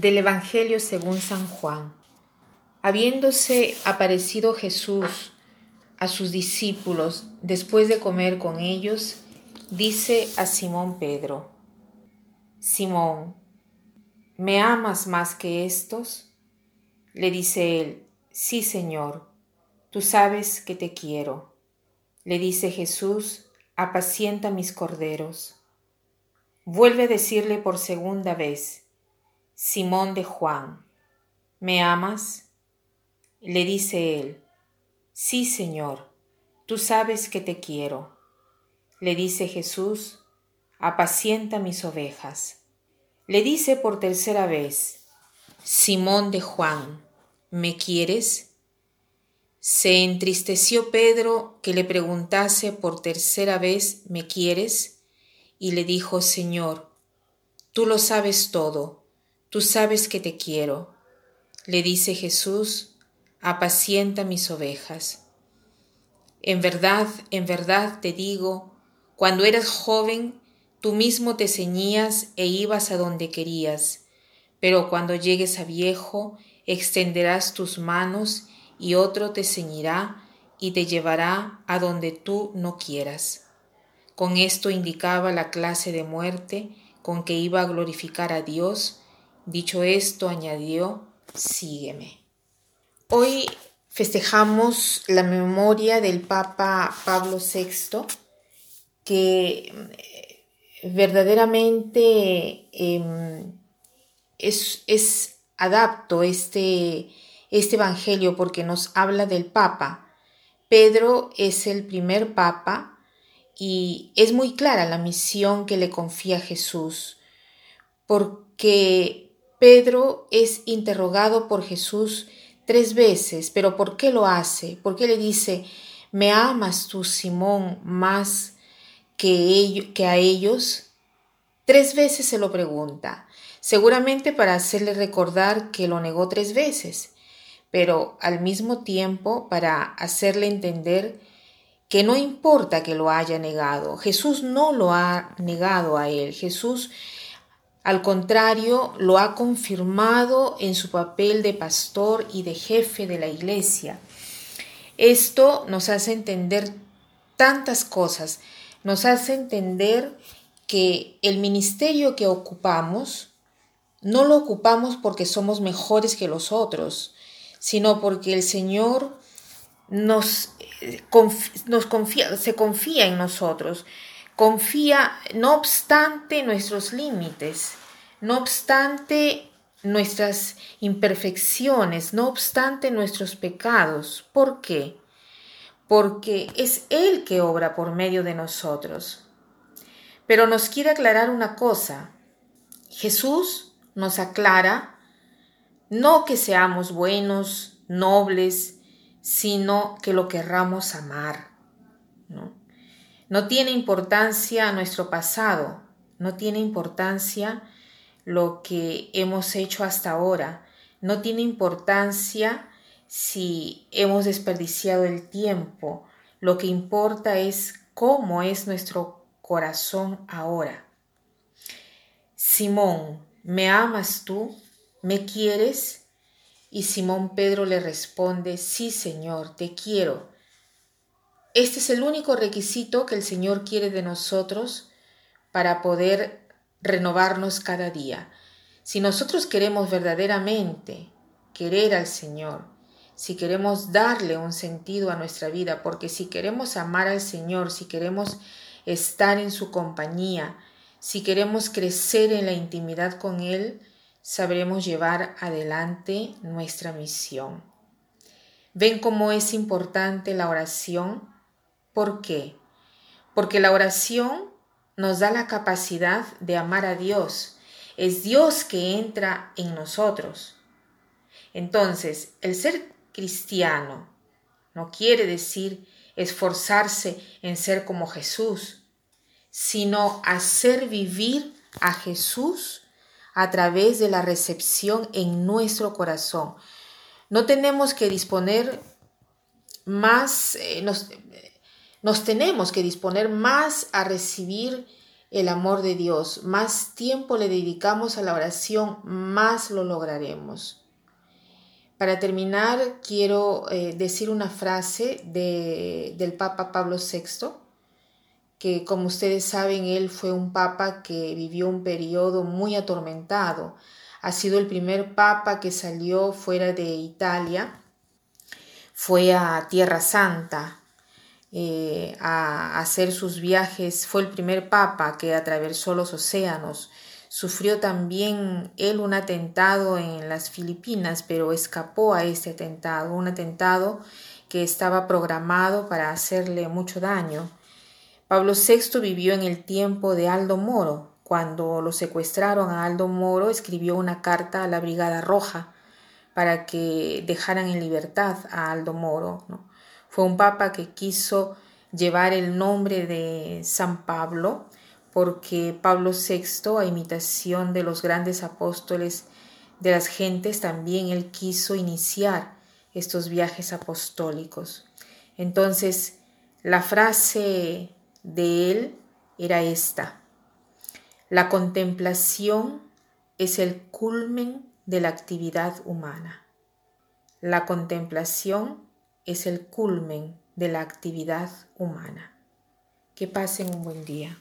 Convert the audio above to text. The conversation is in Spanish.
Del Evangelio según San Juan. Habiéndose aparecido Jesús a sus discípulos después de comer con ellos, dice a Simón Pedro, Simón, ¿me amas más que estos? Le dice él, sí Señor, tú sabes que te quiero. Le dice Jesús, apacienta mis corderos. Vuelve a decirle por segunda vez, Simón de Juan, ¿me amas? Le dice él, Sí, Señor, tú sabes que te quiero. Le dice Jesús, apacienta mis ovejas. Le dice por tercera vez, Simón de Juan, ¿me quieres? Se entristeció Pedro que le preguntase por tercera vez, ¿me quieres? Y le dijo, Señor, tú lo sabes todo Tú sabes que te quiero. Le dice Jesús, apacienta mis ovejas. En verdad, en verdad te digo, cuando eras joven, tú mismo te ceñías e ibas a donde querías, pero cuando llegues a viejo, extenderás tus manos y otro te ceñirá y te llevará a donde tú no quieras. Con esto indicaba la clase de muerte con que iba a glorificar a Dios Dicho esto, añadió, sígueme. Hoy festejamos la memoria del Papa Pablo VI, que eh, verdaderamente em, es, es, adapto este, este Evangelio porque nos habla del Papa. Pedro es el primer Papa y es muy clara la misión que le confía Jesús, porque Pedro es interrogado por Jesús tres veces, pero ¿por qué lo hace? ¿Por qué le dice, ¿me amas tú, Simón, más que, a ellos? Tres veces se lo pregunta, seguramente para hacerle recordar que lo negó tres veces, pero al mismo tiempo para hacerle entender que no importa que lo haya negado, Jesús no lo ha negado a él, Jesús al contrario, lo ha confirmado en su papel de pastor y de jefe de la iglesia. Esto nos hace entender tantas cosas, nos hace entender que el ministerio que ocupamos no lo ocupamos porque somos mejores que los otros, sino porque el Señor nos, eh, confía, se confía en nosotros, confía no obstante nuestros límites, no obstante nuestras imperfecciones, no obstante nuestros pecados. ¿Por qué? Porque es Él que obra por medio de nosotros. Pero nos quiere aclarar una cosa. Jesús nos aclara no que seamos buenos, nobles, sino que lo querramos amar. ¿no? No tiene importancia nuestro pasado, no tiene importancia lo que hemos hecho hasta ahora, no tiene importancia si hemos desperdiciado el tiempo, lo que importa es cómo es nuestro corazón ahora. Simón, ¿me amas tú? ¿Me quieres? Y Simón Pedro le responde, sí, Señor, te quiero este es el único requisito que el Señor quiere de nosotros para poder renovarnos cada día. Si nosotros queremos verdaderamente querer al Señor, si queremos darle un sentido a nuestra vida, porque si queremos amar al Señor, si queremos estar en su compañía, si queremos crecer en la intimidad con Él, sabremos llevar adelante nuestra misión. ¿Ven cómo es importante la oración? ¿Por qué? Porque la oración nos da la capacidad de amar a Dios. Es Dios que entra en nosotros. Entonces, el ser cristiano no quiere decir esforzarse en ser como Jesús, sino hacer vivir a Jesús a través de la recepción en nuestro corazón. No tenemos que disponer más, eh, tenemos que disponer más a recibir el amor de Dios, más tiempo le dedicamos a la oración, más lo lograremos. Para terminar, quiero eh, decir una frase del Papa Pablo VI, que como ustedes saben, él fue un papa que vivió un periodo muy atormentado. Ha sido el primer papa que salió fuera de Italia, fue a Tierra Santa eh, a hacer sus viajes, fue el primer papa que atravesó los océanos. Sufrió también él un atentado en las Filipinas, pero escapó a ese atentado, un atentado que estaba programado para hacerle mucho daño. Pablo VI vivió en el tiempo de Aldo Moro. Cuando lo secuestraron a Aldo Moro, escribió una carta a la Brigada Roja para que dejaran en libertad a Aldo Moro. Fue un papa que quiso llevar el nombre de San Pablo, porque Pablo VI, a imitación de los grandes apóstoles de las gentes, también él quiso iniciar estos viajes apostólicos. Entonces, la frase de él era esta. La contemplación es el culmen de la actividad humana. La contemplación es el culmen de la actividad humana. Que pasen un buen día.